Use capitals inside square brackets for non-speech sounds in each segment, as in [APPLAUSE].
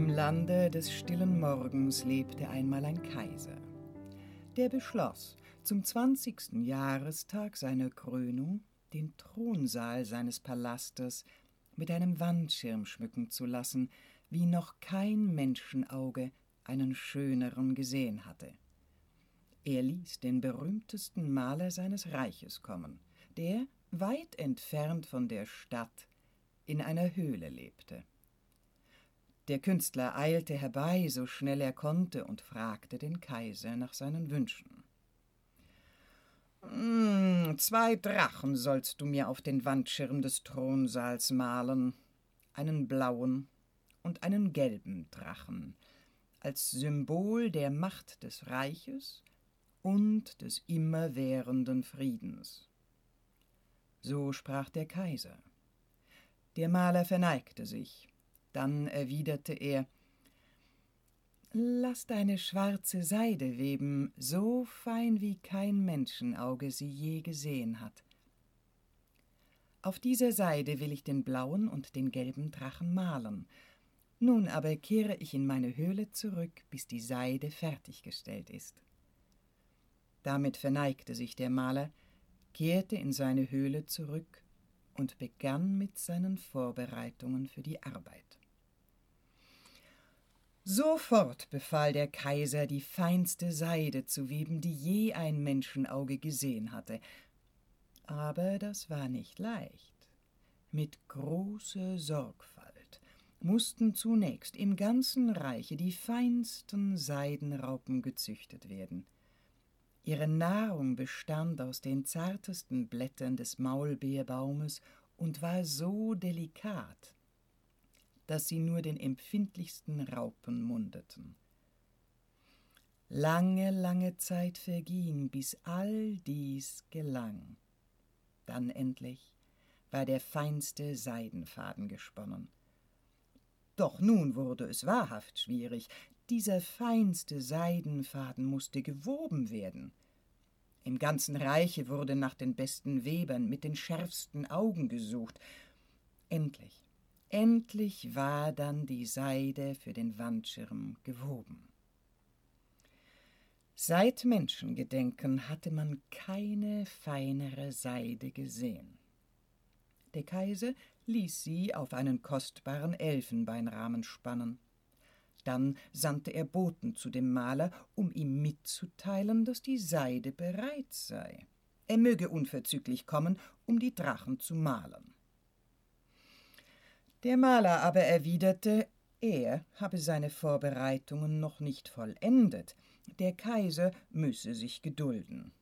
Im Lande des stillen Morgens lebte einmal ein Kaiser. Der beschloss, zum zwanzigsten Jahrestag seiner Krönung den Thronsaal seines Palastes mit einem Wandschirm schmücken zu lassen, wie noch kein Menschenauge einen schöneren gesehen hatte. Er ließ den berühmtesten Maler seines Reiches kommen, der, weit entfernt von der Stadt, in einer Höhle lebte. Der Künstler eilte herbei, so schnell er konnte, und fragte den Kaiser nach seinen Wünschen. Hm, zwei Drachen sollst du mir auf den Wandschirm des Thronsaals malen, einen blauen und einen gelben Drachen, als Symbol der Macht des Reiches und des immerwährenden Friedens. So sprach der Kaiser. Der Maler verneigte sich, dann erwiderte er Lass deine schwarze Seide weben, so fein wie kein Menschenauge sie je gesehen hat. Auf dieser Seide will ich den blauen und den gelben Drachen malen. Nun aber kehre ich in meine Höhle zurück, bis die Seide fertiggestellt ist. Damit verneigte sich der Maler, kehrte in seine Höhle zurück und begann mit seinen Vorbereitungen für die Arbeit. Sofort befahl der Kaiser, die feinste Seide zu weben, die je ein Menschenauge gesehen hatte. Aber das war nicht leicht. Mit großer Sorgfalt mussten zunächst im ganzen Reiche die feinsten Seidenraupen gezüchtet werden. Ihre Nahrung bestand aus den zartesten Blättern des Maulbeerbaumes und war so delikat, dass sie nur den empfindlichsten Raupen mundeten. Lange, lange Zeit verging, bis all dies gelang. Dann endlich war der feinste Seidenfaden gesponnen. Doch nun wurde es wahrhaft schwierig, dieser feinste Seidenfaden musste gewoben werden. Im ganzen Reiche wurde nach den besten Webern mit den schärfsten Augen gesucht. Endlich, endlich war dann die Seide für den Wandschirm gewoben. Seit Menschengedenken hatte man keine feinere Seide gesehen. Der Kaiser ließ sie auf einen kostbaren Elfenbeinrahmen spannen. Dann sandte er Boten zu dem Maler, um ihm mitzuteilen, dass die Seide bereit sei. Er möge unverzüglich kommen, um die Drachen zu malen. Der Maler aber erwiderte, er habe seine Vorbereitungen noch nicht vollendet, der Kaiser müsse sich gedulden.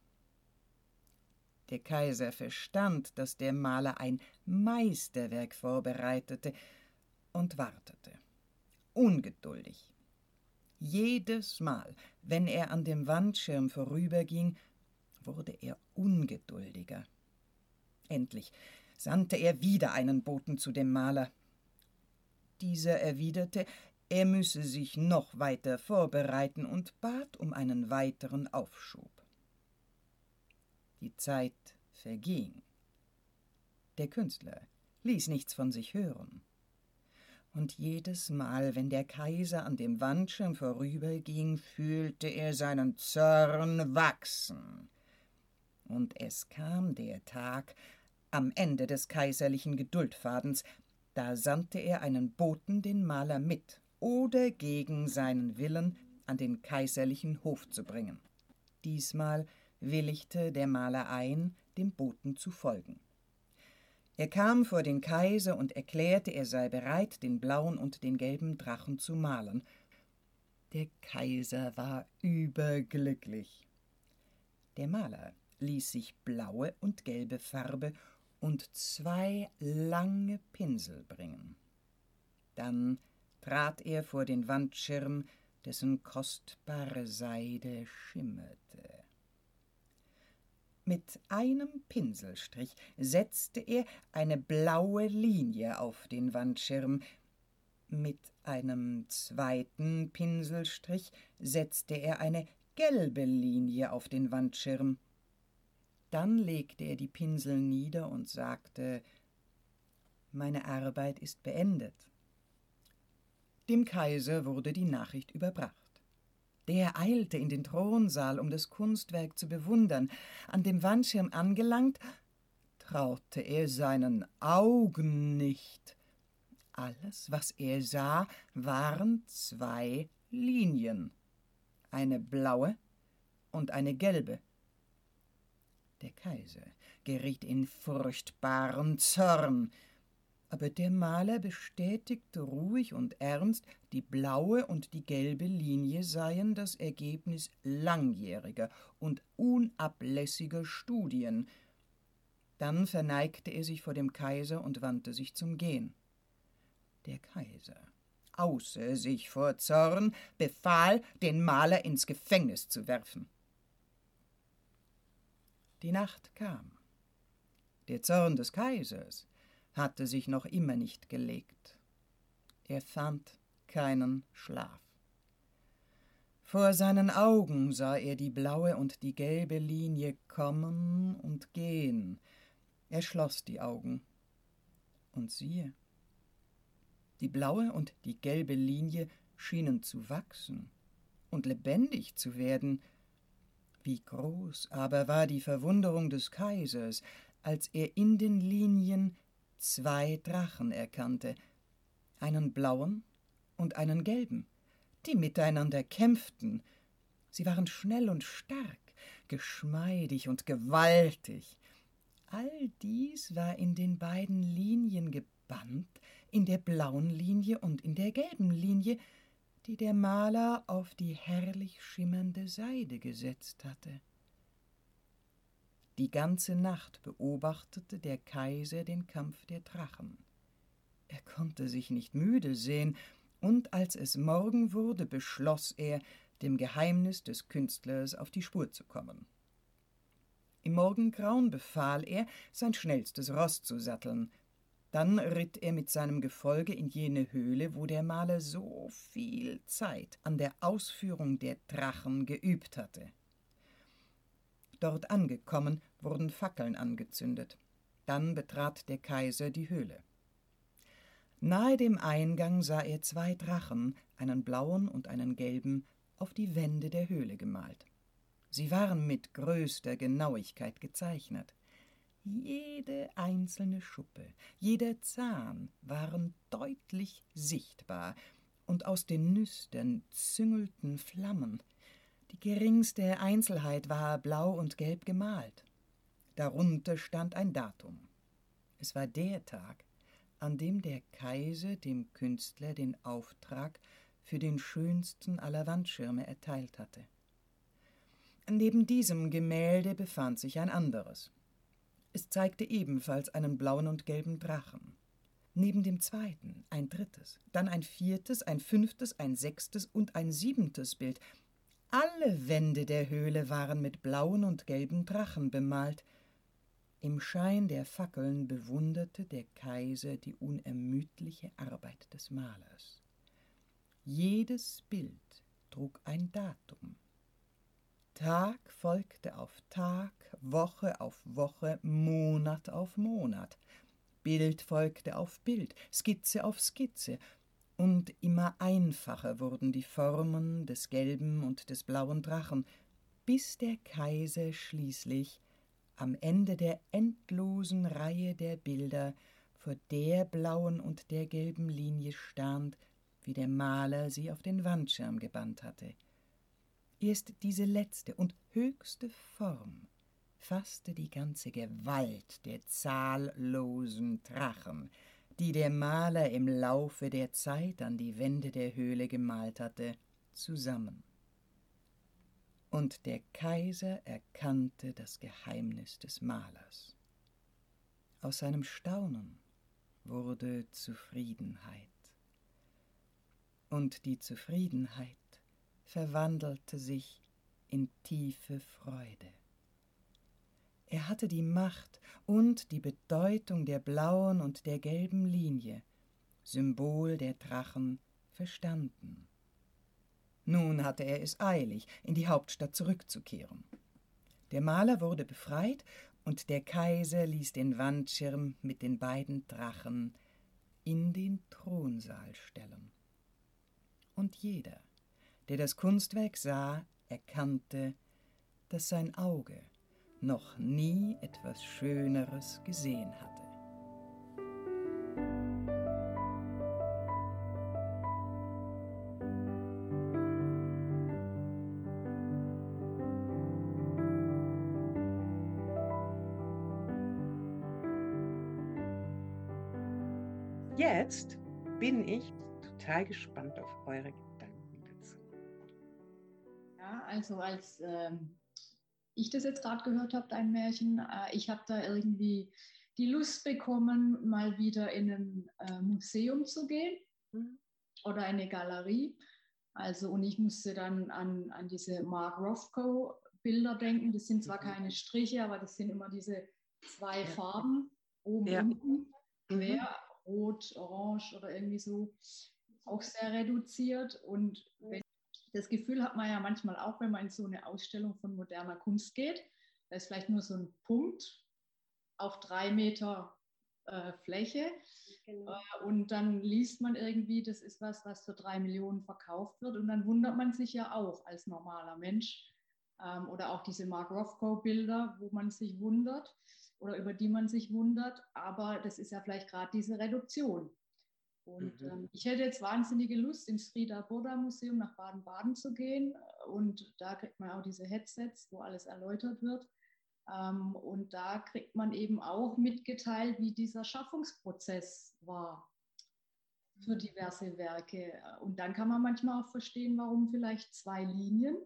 Der Kaiser verstand, dass der Maler ein Meisterwerk vorbereitete und wartete ungeduldig. Jedes Mal, wenn er an dem Wandschirm vorüberging, wurde er ungeduldiger. Endlich sandte er wieder einen Boten zu dem Maler. Dieser erwiderte, er müsse sich noch weiter vorbereiten und bat um einen weiteren Aufschub. Die Zeit verging. Der Künstler ließ nichts von sich hören und jedes Mal, wenn der Kaiser an dem Wandschirm vorüberging, fühlte er seinen Zorn wachsen. Und es kam der Tag, am Ende des kaiserlichen Geduldfadens, da sandte er einen Boten den Maler mit oder gegen seinen Willen an den kaiserlichen Hof zu bringen. Diesmal willigte der Maler ein, dem Boten zu folgen. Er kam vor den Kaiser und erklärte, er sei bereit, den blauen und den gelben Drachen zu malen. Der Kaiser war überglücklich. Der Maler ließ sich blaue und gelbe Farbe und zwei lange Pinsel bringen. Dann trat er vor den Wandschirm, dessen kostbare Seide schimmerte. Mit einem Pinselstrich setzte er eine blaue Linie auf den Wandschirm. Mit einem zweiten Pinselstrich setzte er eine gelbe Linie auf den Wandschirm. Dann legte er die Pinsel nieder und sagte Meine Arbeit ist beendet. Dem Kaiser wurde die Nachricht überbracht. Der eilte in den Thronsaal, um das Kunstwerk zu bewundern. An dem Wandschirm angelangt, traute er seinen Augen nicht. Alles, was er sah, waren zwei Linien, eine blaue und eine gelbe. Der Kaiser geriet in furchtbaren Zorn, aber der Maler bestätigte ruhig und ernst, die blaue und die gelbe Linie seien das Ergebnis langjähriger und unablässiger Studien. Dann verneigte er sich vor dem Kaiser und wandte sich zum Gehen. Der Kaiser, außer sich vor Zorn, befahl, den Maler ins Gefängnis zu werfen. Die Nacht kam. Der Zorn des Kaisers hatte sich noch immer nicht gelegt. Er fand keinen Schlaf. Vor seinen Augen sah er die blaue und die gelbe Linie kommen und gehen. Er schloss die Augen. Und siehe, die blaue und die gelbe Linie schienen zu wachsen und lebendig zu werden. Wie groß aber war die Verwunderung des Kaisers, als er in den Linien zwei Drachen erkannte, einen blauen und einen gelben, die miteinander kämpften. Sie waren schnell und stark, geschmeidig und gewaltig. All dies war in den beiden Linien gebannt, in der blauen Linie und in der gelben Linie, die der Maler auf die herrlich schimmernde Seide gesetzt hatte. Die ganze Nacht beobachtete der Kaiser den Kampf der Drachen. Er konnte sich nicht müde sehen, und als es Morgen wurde, beschloss er, dem Geheimnis des Künstlers auf die Spur zu kommen. Im Morgengrauen befahl er, sein schnellstes Ross zu satteln. Dann ritt er mit seinem Gefolge in jene Höhle, wo der Maler so viel Zeit an der Ausführung der Drachen geübt hatte. Dort angekommen, wurden Fackeln angezündet. Dann betrat der Kaiser die Höhle. Nahe dem Eingang sah er zwei Drachen, einen blauen und einen gelben, auf die Wände der Höhle gemalt. Sie waren mit größter Genauigkeit gezeichnet. Jede einzelne Schuppe, jeder Zahn waren deutlich sichtbar, und aus den Nüstern züngelten Flammen. Die geringste Einzelheit war blau und gelb gemalt. Darunter stand ein Datum. Es war der Tag, an dem der Kaiser dem Künstler den Auftrag für den schönsten aller Wandschirme erteilt hatte. Neben diesem Gemälde befand sich ein anderes. Es zeigte ebenfalls einen blauen und gelben Drachen. Neben dem zweiten ein drittes, dann ein viertes, ein fünftes, ein sechstes und ein siebentes Bild. Alle Wände der Höhle waren mit blauen und gelben Drachen bemalt, im Schein der Fackeln bewunderte der Kaiser die unermüdliche Arbeit des Malers. Jedes Bild trug ein Datum. Tag folgte auf Tag, Woche auf Woche, Monat auf Monat. Bild folgte auf Bild, Skizze auf Skizze, und immer einfacher wurden die Formen des gelben und des blauen Drachen, bis der Kaiser schließlich am Ende der endlosen Reihe der Bilder vor der blauen und der gelben Linie stand, wie der Maler sie auf den Wandschirm gebannt hatte. Erst diese letzte und höchste Form fasste die ganze Gewalt der zahllosen Drachen, die der Maler im Laufe der Zeit an die Wände der Höhle gemalt hatte, zusammen und der Kaiser erkannte das Geheimnis des Malers. Aus seinem Staunen wurde Zufriedenheit. Und die Zufriedenheit verwandelte sich in tiefe Freude. Er hatte die Macht und die Bedeutung der blauen und der gelben Linie, Symbol der Drachen, verstanden. Nun hatte er es eilig, in die Hauptstadt zurückzukehren. Der Maler wurde befreit und der Kaiser ließ den Wandschirm mit den beiden Drachen in den Thronsaal stellen. Und jeder, der das Kunstwerk sah, erkannte, dass sein Auge noch nie etwas Schöneres gesehen hatte. Jetzt bin ich total gespannt auf eure Gedanken dazu. Ja, also als ähm, ich das jetzt gerade gehört habe, dein Märchen, äh, ich habe da irgendwie die Lust bekommen, mal wieder in ein äh, Museum zu gehen mhm. oder eine Galerie. Also, und ich musste dann an, an diese Mark Rothko Bilder denken. Das sind zwar mhm. keine Striche, aber das sind immer diese zwei Farben, oben ja. unten, quer, mhm rot, orange oder irgendwie so, auch sehr reduziert. Und wenn, das Gefühl hat man ja manchmal auch, wenn man in so eine Ausstellung von moderner Kunst geht, da ist vielleicht nur so ein Punkt auf drei Meter äh, Fläche. Genau. Äh, und dann liest man irgendwie, das ist was, was für drei Millionen verkauft wird. Und dann wundert man sich ja auch als normaler Mensch. Ähm, oder auch diese Mark Rothko-Bilder, wo man sich wundert oder über die man sich wundert. Aber das ist ja vielleicht gerade diese Reduktion. Und mhm. ähm, ich hätte jetzt wahnsinnige Lust, ins Frieda Burda Museum nach Baden-Baden zu gehen. Und da kriegt man auch diese Headsets, wo alles erläutert wird. Ähm, und da kriegt man eben auch mitgeteilt, wie dieser Schaffungsprozess war für mhm. diverse Werke. Und dann kann man manchmal auch verstehen, warum vielleicht zwei Linien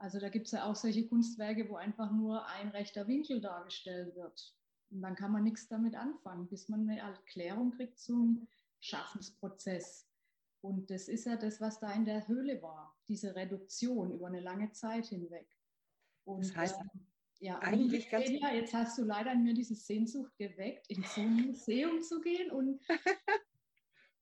also da gibt es ja auch solche Kunstwerke, wo einfach nur ein rechter Winkel dargestellt wird. Und dann kann man nichts damit anfangen, bis man eine Erklärung kriegt zum Schaffensprozess. Und das ist ja das, was da in der Höhle war, diese Reduktion über eine lange Zeit hinweg. Und, das heißt, äh, ja, eigentlich ganz ja, jetzt hast du leider in mir diese Sehnsucht geweckt, in so ein Museum zu gehen. Und [LAUGHS]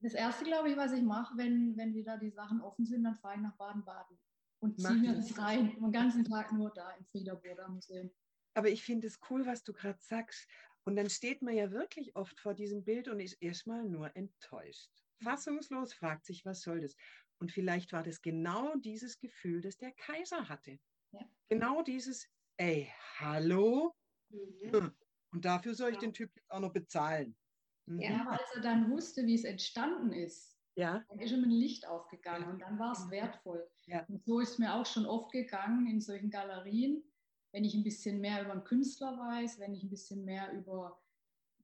das Erste, glaube ich, was ich mache, wenn, wenn wieder die Sachen offen sind, dann fahre ich nach Baden-Baden und ziehen wir uns rein, den ganzen Tag nur da im Friederburger Museum. Aber ich finde es cool, was du gerade sagst. Und dann steht man ja wirklich oft vor diesem Bild und ist erstmal nur enttäuscht. Fassungslos fragt sich, was soll das? Und vielleicht war das genau dieses Gefühl, das der Kaiser hatte. Ja. Genau dieses, ey, hallo? Mhm. Hm. Und dafür soll ich ja. den Typ jetzt auch noch bezahlen. Mhm. Ja, als er dann wusste, wie es entstanden ist, ja. Dann ist schon ein Licht aufgegangen und dann war es wertvoll. Ja. Und so ist mir auch schon oft gegangen in solchen Galerien, wenn ich ein bisschen mehr über einen Künstler weiß, wenn ich ein bisschen mehr über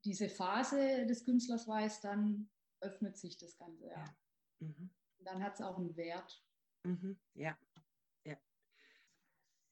diese Phase des Künstlers weiß, dann öffnet sich das Ganze. Ja. Mhm. Dann hat es auch einen Wert. Mhm. Ja,